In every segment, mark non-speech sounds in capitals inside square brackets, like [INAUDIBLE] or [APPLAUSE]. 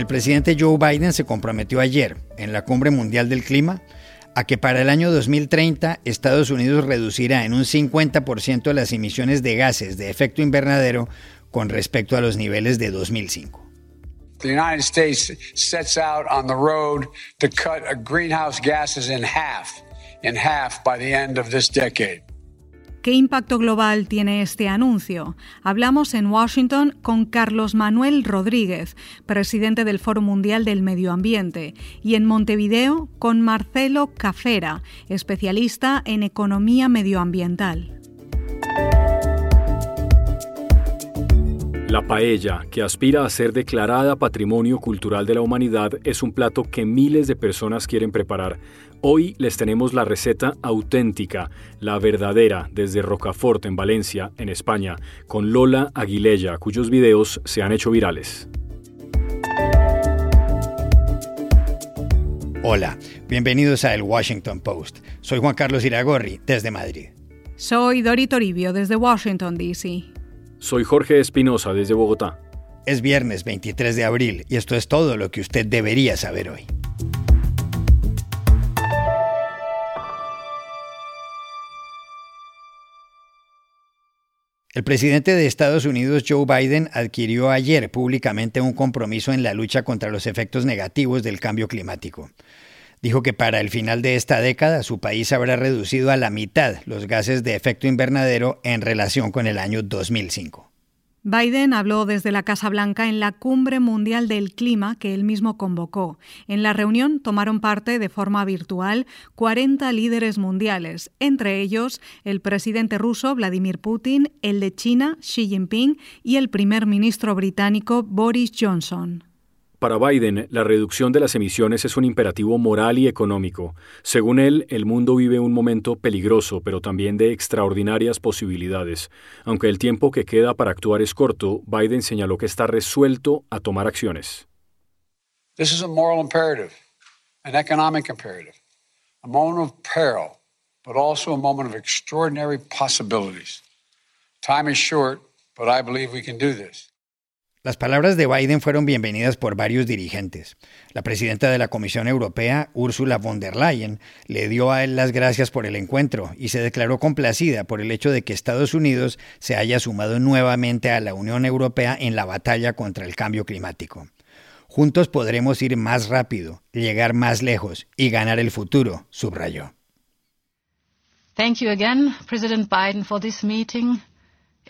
El presidente Joe Biden se comprometió ayer, en la Cumbre Mundial del Clima, a que para el año 2030 Estados Unidos reducirá en un 50% las emisiones de gases de efecto invernadero con respecto a los niveles de 2005. The United States sets out on the road to cut greenhouse gases in half, by the end of this decade. ¿Qué impacto global tiene este anuncio? Hablamos en Washington con Carlos Manuel Rodríguez, presidente del Foro Mundial del Medio Ambiente, y en Montevideo con Marcelo Cafera, especialista en economía medioambiental. La paella, que aspira a ser declarada Patrimonio Cultural de la Humanidad, es un plato que miles de personas quieren preparar. Hoy les tenemos la receta auténtica, la verdadera, desde Rocafort en Valencia, en España, con Lola Aguilella, cuyos videos se han hecho virales. Hola, bienvenidos a El Washington Post. Soy Juan Carlos Iragorri, desde Madrid. Soy Dori Toribio, desde Washington, D.C. Soy Jorge Espinosa desde Bogotá. Es viernes 23 de abril y esto es todo lo que usted debería saber hoy. El presidente de Estados Unidos, Joe Biden, adquirió ayer públicamente un compromiso en la lucha contra los efectos negativos del cambio climático dijo que para el final de esta década su país habrá reducido a la mitad los gases de efecto invernadero en relación con el año 2005. Biden habló desde la Casa Blanca en la Cumbre Mundial del Clima que él mismo convocó. En la reunión tomaron parte de forma virtual 40 líderes mundiales, entre ellos el presidente ruso Vladimir Putin, el de China Xi Jinping y el primer ministro británico Boris Johnson. Para Biden, la reducción de las emisiones es un imperativo moral y económico. Según él, el mundo vive un momento peligroso, pero también de extraordinarias posibilidades. Aunque el tiempo que queda para actuar es corto, Biden señaló que está resuelto a tomar acciones. This is a moral imperative, an economic imperative, a moment of peril, but also a moment of extraordinary possibilities. Time is short, but I believe we can do this. Las palabras de Biden fueron bienvenidas por varios dirigentes. La presidenta de la Comisión Europea, Ursula von der Leyen, le dio a él las gracias por el encuentro y se declaró complacida por el hecho de que Estados Unidos se haya sumado nuevamente a la Unión Europea en la batalla contra el cambio climático. Juntos podremos ir más rápido, llegar más lejos y ganar el futuro, subrayó. Thank you again, President Biden, for this meeting.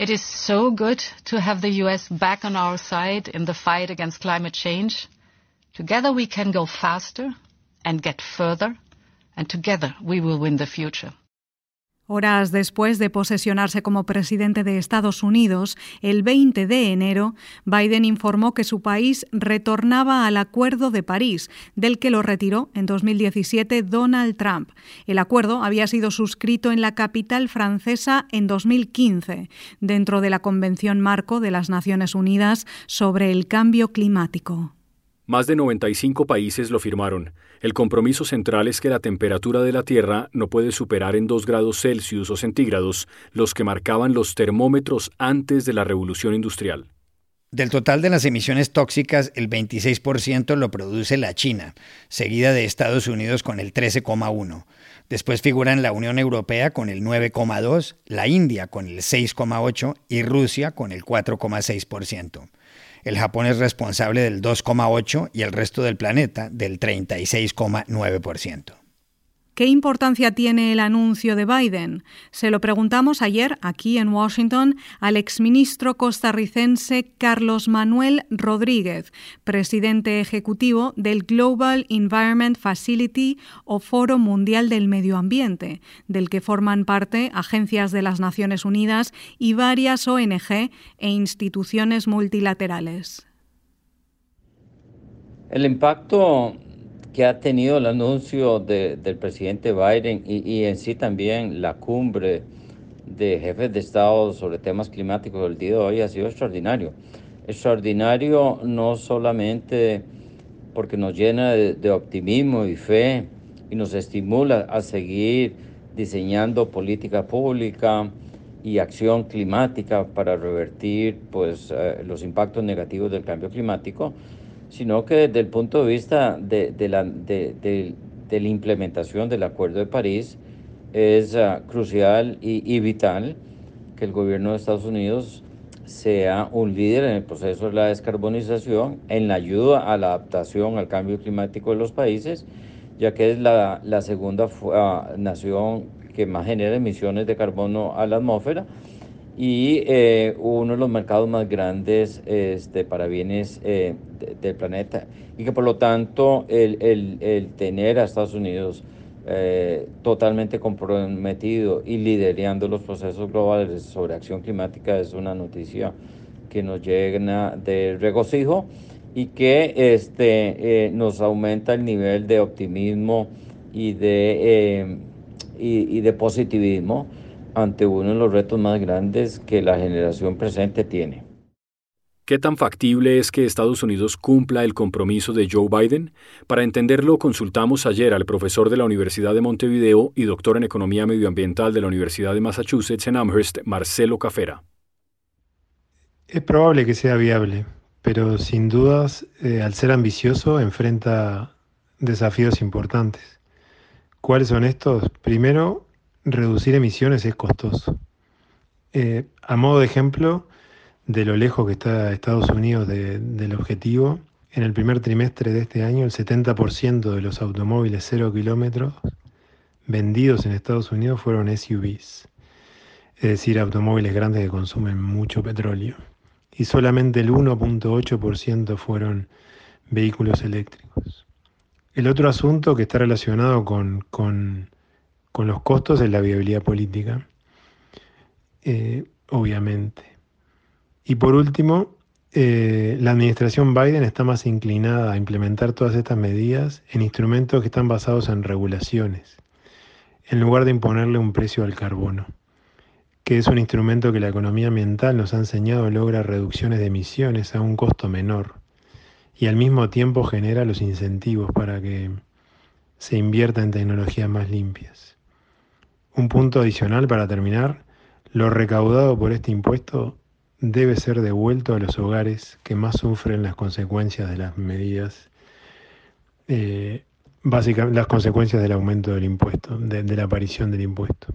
It is so good to have the US back on our side in the fight against climate change. Together we can go faster and get further, and together we will win the future. Horas después de posesionarse como presidente de Estados Unidos, el 20 de enero, Biden informó que su país retornaba al Acuerdo de París, del que lo retiró en 2017 Donald Trump. El acuerdo había sido suscrito en la capital francesa en 2015, dentro de la Convención Marco de las Naciones Unidas sobre el Cambio Climático. Más de 95 países lo firmaron. El compromiso central es que la temperatura de la Tierra no puede superar en 2 grados Celsius o centígrados los que marcaban los termómetros antes de la revolución industrial. Del total de las emisiones tóxicas, el 26% lo produce la China, seguida de Estados Unidos con el 13,1%. Después figuran la Unión Europea con el 9,2%, la India con el 6,8% y Rusia con el 4,6%. El Japón es responsable del 2,8% y el resto del planeta del 36,9%. ¿Qué importancia tiene el anuncio de Biden? Se lo preguntamos ayer aquí en Washington al exministro costarricense Carlos Manuel Rodríguez, presidente ejecutivo del Global Environment Facility o Foro Mundial del Medio Ambiente, del que forman parte agencias de las Naciones Unidas y varias ONG e instituciones multilaterales. El impacto que ha tenido el anuncio del presidente Biden y, en sí también la cumbre de jefes de Estado sobre temas climáticos del día de hoy ha sido extraordinario. Extraordinario no solamente porque nos llena de, optimismo y fe y nos estimula a seguir diseñando política pública y acción climática para revertir pues, eh, los impactos negativos del cambio climático, sino que desde el punto de vista de, la, de, la, implementación del Acuerdo de París es ah, crucial y, vital que el gobierno de Estados Unidos sea un líder en el proceso de la descarbonización, en la ayuda a la adaptación al cambio climático de los países, ya que es la, la segunda ah, nación que más genera emisiones de carbono a la atmósfera y eh, uno de los mercados más grandes este, para bienes eh, del planeta. Y que por lo tanto el, el, tener a Estados Unidos eh, totalmente comprometido y liderando los procesos globales sobre acción climática es una noticia que nos llena de regocijo y que este, nos aumenta el nivel de optimismo y de, y de positivismo ante uno de los retos más grandes que la generación presente tiene. ¿Qué tan factible es que Estados Unidos cumpla el compromiso de Joe Biden? Para entenderlo, consultamos ayer al profesor de la Universidad de Montevideo y doctor en Economía Medioambiental de la Universidad de Massachusetts en Amherst, Marcelo Cafera. Es probable que sea viable, pero sin dudas, eh, al ser ambicioso, enfrenta desafíos importantes. ¿Cuáles son estos? Primero, reducir emisiones es costoso. Eh, a modo de ejemplo, de lo lejos que está Estados Unidos del objetivo, en el primer trimestre de este año el 70% de los automóviles cero kilómetros vendidos en Estados Unidos fueron SUVs, es decir, automóviles grandes que consumen mucho petróleo. Y solamente el 1.8% fueron vehículos eléctricos. El otro asunto que está relacionado con con los costos de la viabilidad política, eh, obviamente. Y por último, eh, la administración Biden está más inclinada a implementar todas estas medidas en instrumentos que están basados en regulaciones, en lugar de imponerle un precio al carbono, que es un instrumento que la economía ambiental nos ha enseñado logra reducciones de emisiones a un costo menor y al mismo tiempo genera los incentivos para que se invierta en tecnologías más limpias. Un punto adicional para terminar, lo recaudado por este impuesto debe ser devuelto a los hogares que más sufren las consecuencias de las medidas, eh, básicamente las consecuencias del aumento del impuesto, de la aparición del impuesto.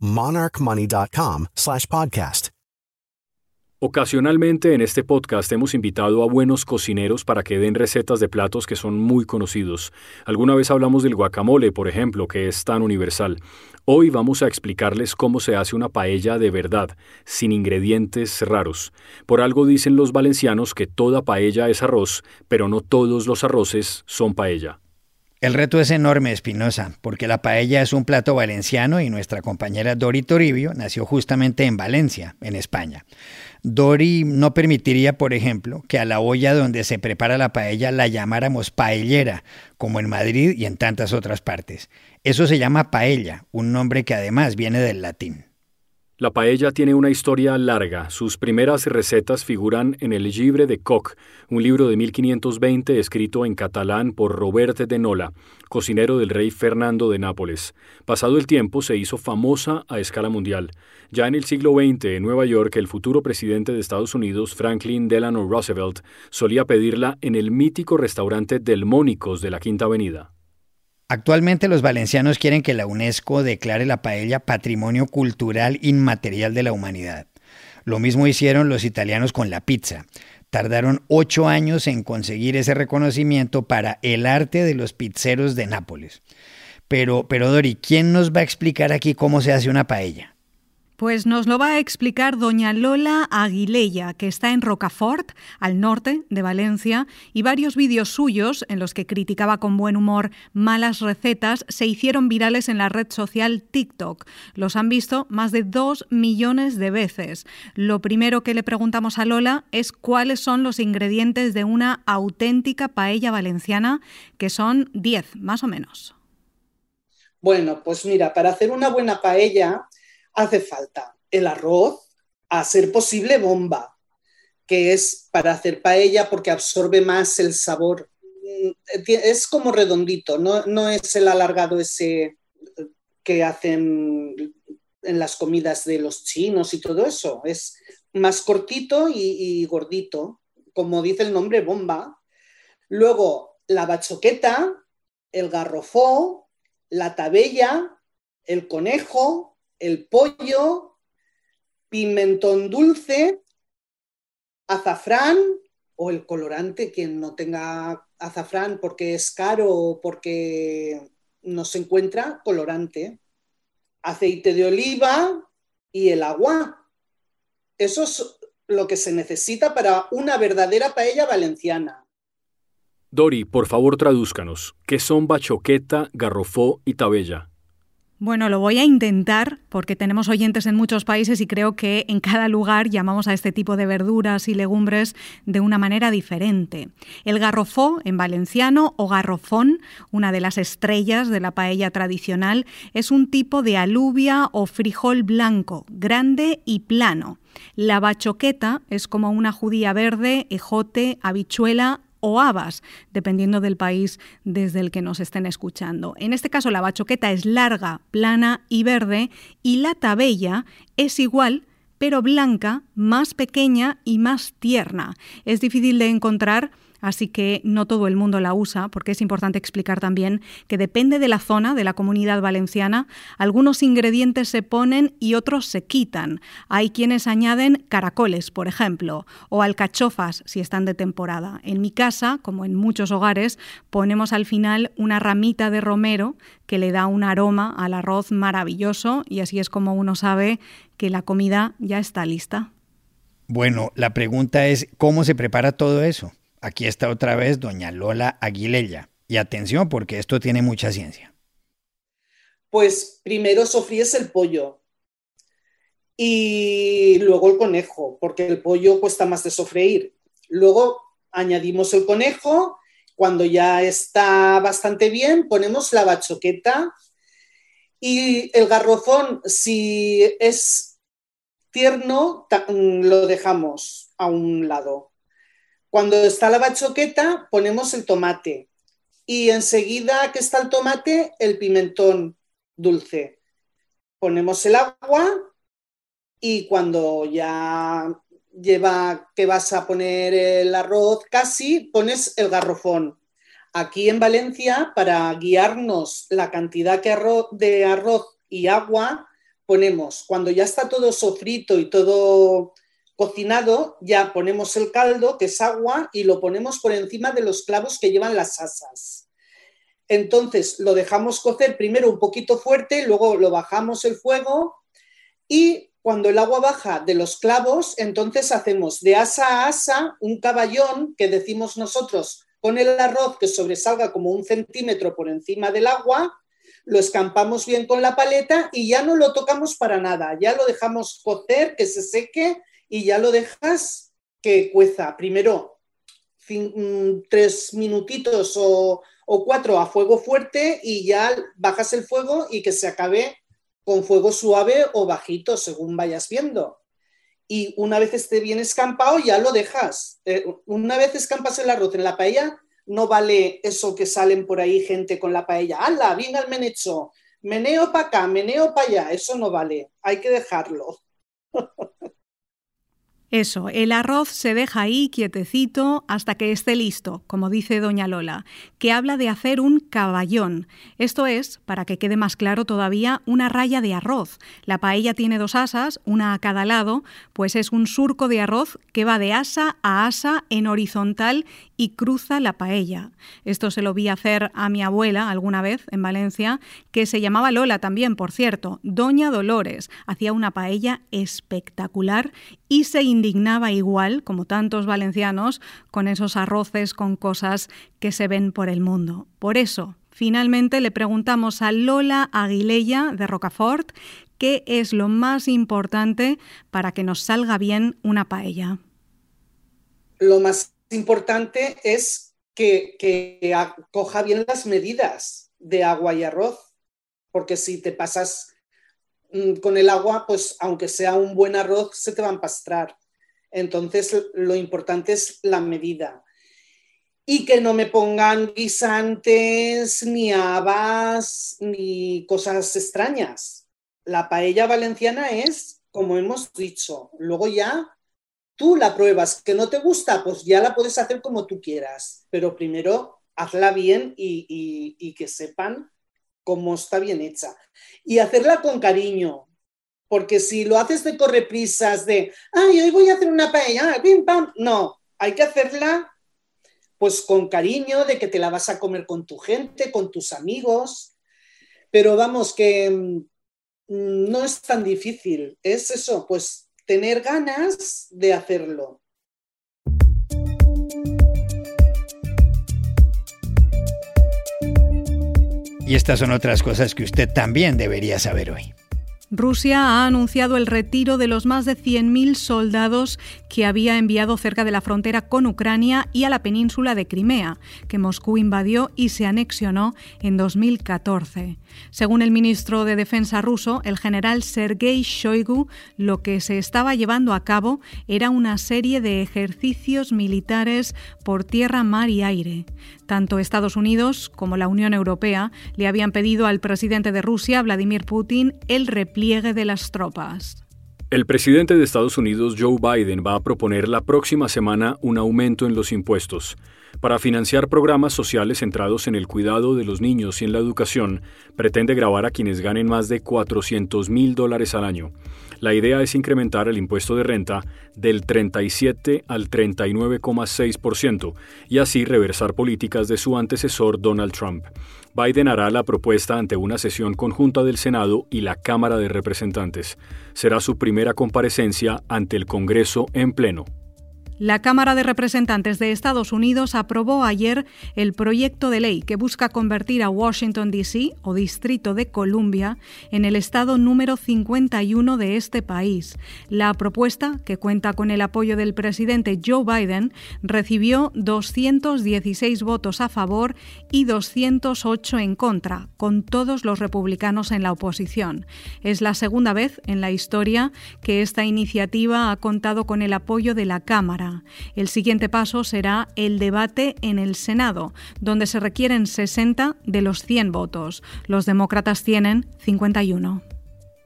monarchmoney.com/podcast. Ocasionalmente en este podcast hemos invitado a buenos cocineros para que den recetas de platos que son muy conocidos. Alguna vez hablamos del guacamole, por ejemplo, que es tan universal. Hoy vamos a explicarles cómo se hace una paella de verdad, sin ingredientes raros. Por algo dicen los valencianos que toda paella es arroz, pero no todos los arroces son paella. El reto es enorme, Espinosa, porque la paella es un plato valenciano y nuestra compañera Dori Toribio nació justamente en Valencia, en España. Dori no permitiría, por ejemplo, que a la olla donde se prepara la paella la llamáramos paellera, como en Madrid y en tantas otras partes. Eso se llama paella, un nombre que además viene del latín. La paella tiene una historia larga. Sus primeras recetas figuran en el Libre de Coq, un libro de 1520 escrito en catalán por Robert de Nola, cocinero del rey Fernando de Nápoles. Pasado el tiempo se hizo famosa a escala mundial. Ya en el siglo XX, en Nueva York, el futuro presidente de Estados Unidos, Franklin Delano Roosevelt, solía pedirla en el mítico restaurante Delmónicos de la Quinta Avenida. Actualmente los valencianos quieren que la UNESCO declare la paella Patrimonio Cultural Inmaterial de la Humanidad. Lo mismo hicieron los italianos con la pizza. Tardaron ocho años en conseguir ese reconocimiento para el arte de los pizzeros de Nápoles. Pero, pero Dori, ¿quién nos va a explicar aquí cómo se hace una paella? Pues nos lo va a explicar doña Lola Aguilella, que está en Rocafort, al norte de Valencia, y varios vídeos suyos en los que criticaba con buen humor malas recetas se hicieron virales en la red social TikTok. Los han visto más de dos millones de veces. Lo primero que le preguntamos a Lola es cuáles son los ingredientes de una auténtica paella valenciana, que son diez, más o menos. Bueno, pues mira, para hacer una buena paella hace falta el arroz, a ser posible bomba, que es para hacer paella porque absorbe más el sabor. Mm, es como redondito, no, es el alargado ese que hacen en las comidas de los chinos y todo eso. Es más cortito y, y gordito, como dice el nombre, bomba. Luego, la bachoqueta, el garrofó, la tabella, el conejo, el pollo, pimentón dulce, azafrán o el colorante, quien no tenga azafrán porque es caro o porque no se encuentra, colorante, aceite de oliva y el agua. Eso es lo que se necesita para una verdadera paella valenciana. Dori, por favor tradúzcanos. ¿Qué son bachoqueta, garrofó y tabella? Bueno, lo voy a intentar porque tenemos oyentes en muchos países y creo que en cada lugar llamamos a este tipo de verduras y legumbres de una manera diferente. El garrofó en valenciano o garrofón, una de las estrellas de la paella tradicional, es un tipo de alubia o frijol blanco, grande y plano. La bachoqueta es como una judía verde, ejote, habichuela o habas, dependiendo del país desde el que nos estén escuchando. En este caso, la bachoqueta es larga, plana y verde, y la tabella es igual, pero blanca, más pequeña y más tierna. Es difícil de encontrar así que no todo el mundo la usa, porque es importante explicar también que depende de la zona, de la comunidad valenciana, algunos ingredientes se ponen y otros se quitan. Hay quienes añaden caracoles, por ejemplo, o alcachofas si están de temporada. En mi casa, como en muchos hogares, ponemos al final una ramita de romero que le da un aroma al arroz maravilloso y así es como uno sabe que la comida ya está lista. Bueno, la pregunta es, ¿cómo se prepara todo eso? Aquí está otra vez doña Lola Aguilella. Y atención porque esto tiene mucha ciencia. Pues primero sofríes el pollo y luego el conejo, porque el pollo cuesta más de sofreír. Luego añadimos el conejo, cuando ya está bastante bien, ponemos la bachoqueta y el garrofón, si es tierno, lo dejamos a un lado. Cuando está la bachoqueta, ponemos el tomate y enseguida que está el tomate, el pimentón dulce. Ponemos el agua y cuando ya lleva que vas a poner el arroz casi, pones el garrofón. Aquí en Valencia, para guiarnos la cantidad de arroz y agua, ponemos, cuando ya está todo sofrito y todo cocinado, ya ponemos el caldo, que es agua, y lo ponemos por encima de los clavos que llevan las asas. Entonces lo dejamos cocer primero un poquito fuerte, luego lo bajamos el fuego y cuando el agua baja de los clavos, entonces hacemos de asa a asa un caballón que decimos nosotros con el arroz que sobresalga como un centímetro por encima del agua, lo escampamos bien con la paleta y ya no lo tocamos para nada, ya lo dejamos cocer, que se seque y ya lo dejas que cueza. Primero mm, tres minutitos o, cuatro a fuego fuerte y ya bajas el fuego y que se acabe con fuego suave o bajito, según vayas viendo. Y una vez esté bien escampado, ya lo dejas. Eh, una vez escampas el arroz en la paella, no vale eso que salen por ahí gente con la paella. ¡Hala! Bien al menecho. Meneo para acá, meneo para allá. Eso no vale. Hay que dejarlo. [LAUGHS] Eso, el arroz se deja ahí quietecito hasta que esté listo, como dice doña Lola, que habla de hacer un caballón. Esto es, para que quede más claro todavía, una raya de arroz. La paella tiene dos asas, una a cada lado, pues es un surco de arroz que va de asa a asa en horizontal y cruza la paella. Esto se lo vi hacer a mi abuela alguna vez en Valencia, que se llamaba Lola también, por cierto, Doña Dolores. Hacía una paella espectacular y se indignaba igual, como tantos valencianos, con esos arroces con cosas que se ven por el mundo. Por eso, finalmente le preguntamos a Lola Aguilella de Rocafort qué es lo más importante para que nos salga bien una paella. Lo más importante es que, que coja bien las medidas de agua y arroz, porque si te pasas mm, con el agua, pues aunque sea un buen arroz, se te va a empastrar. Entonces, lo importante es la medida. Y que no me pongan guisantes, ni habas, ni cosas extrañas. La paella valenciana es, como hemos dicho, luego ya tú la pruebas. Que no te gusta, pues ya la puedes hacer como tú quieras. Pero primero hazla bien y, y que sepan cómo está bien hecha. Y hacerla con cariño, porque si lo haces de correprisas, de, ay, hoy voy a hacer una paella, pim, pam, no, hay que hacerla pues con cariño, de que te la vas a comer con tu gente, con tus amigos, pero vamos, que mm, no es tan difícil, es eso, pues tener ganas de hacerlo. Y estas son otras cosas que usted también debería saber hoy. Rusia ha anunciado el retiro de los más de 100.000 soldados que había enviado cerca de la frontera con Ucrania y a la península de Crimea, que Moscú invadió y se anexionó en 2014. Según el ministro de Defensa ruso, el general Sergei Shoigu, lo que se estaba llevando a cabo era una serie de ejercicios militares por tierra, mar y aire. Tanto Estados Unidos como la Unión Europea le habían pedido al presidente de Rusia, Vladimir Putin, el repliegue El presidente de Estados Unidos, Joe Biden, va a proponer la próxima semana un aumento en los impuestos. Para financiar programas sociales centrados en el cuidado de los niños y en la educación, pretende grabar a quienes ganen más de 400 mil dólares al año. La idea es incrementar el impuesto de renta del 37 al 39,6% y así reversar políticas de su antecesor Donald Trump. Biden hará la propuesta ante una sesión conjunta del Senado y la Cámara de Representantes. Será su primera comparecencia ante el Congreso en pleno. La Cámara de Representantes de Estados Unidos aprobó ayer el proyecto de ley que busca convertir a Washington, D.C. o Distrito de Columbia en el estado número 51 de este país. La propuesta, que cuenta con el apoyo del presidente Joe Biden, recibió 216 votos a favor y 208 en contra, con todos los republicanos en la oposición. Es la segunda vez en la historia que esta iniciativa ha contado con el apoyo de la Cámara. El siguiente paso será el debate en el Senado, donde se requieren 60 de los 100 votos. Los demócratas tienen 51.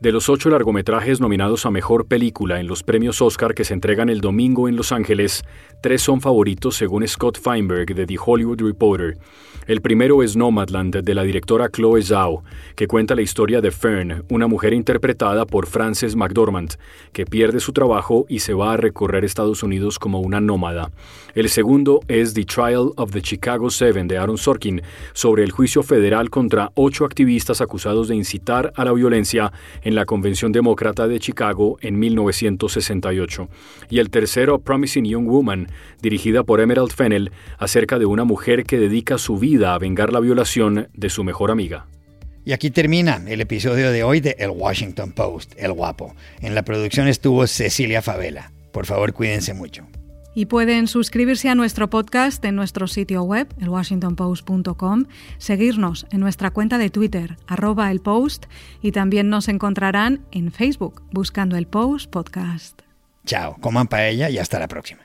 De los ocho largometrajes nominados a Mejor Película en los premios Oscar que se entregan el domingo en Los Ángeles, tres son favoritos según Scott Feinberg de The Hollywood Reporter. El primero es Nomadland de la directora Chloe Zhao, que cuenta la historia de Fern, una mujer interpretada por Frances McDormand, que pierde su trabajo y se va a recorrer Estados Unidos como una nómada. El segundo es The Trial of the Chicago Seven de Aaron Sorkin, sobre el juicio federal contra ocho activistas acusados de incitar a la violencia en la Convención Demócrata de Chicago en 1968. Y el tercero, Promising Young Woman, dirigida por Emerald Fennell, acerca de una mujer que dedica su vida a vengar la violación de su mejor amiga. Y aquí termina el episodio de hoy de El Washington Post, El Guapo. En la producción estuvo Cecilia Favela. Por favor, cuídense mucho. Y pueden suscribirse a nuestro podcast en nuestro sitio web, elwashingtonpost.com, seguirnos en nuestra cuenta de Twitter, arroba el post, y también nos encontrarán en Facebook buscando el Post Podcast. Chao, coman paella y hasta la próxima.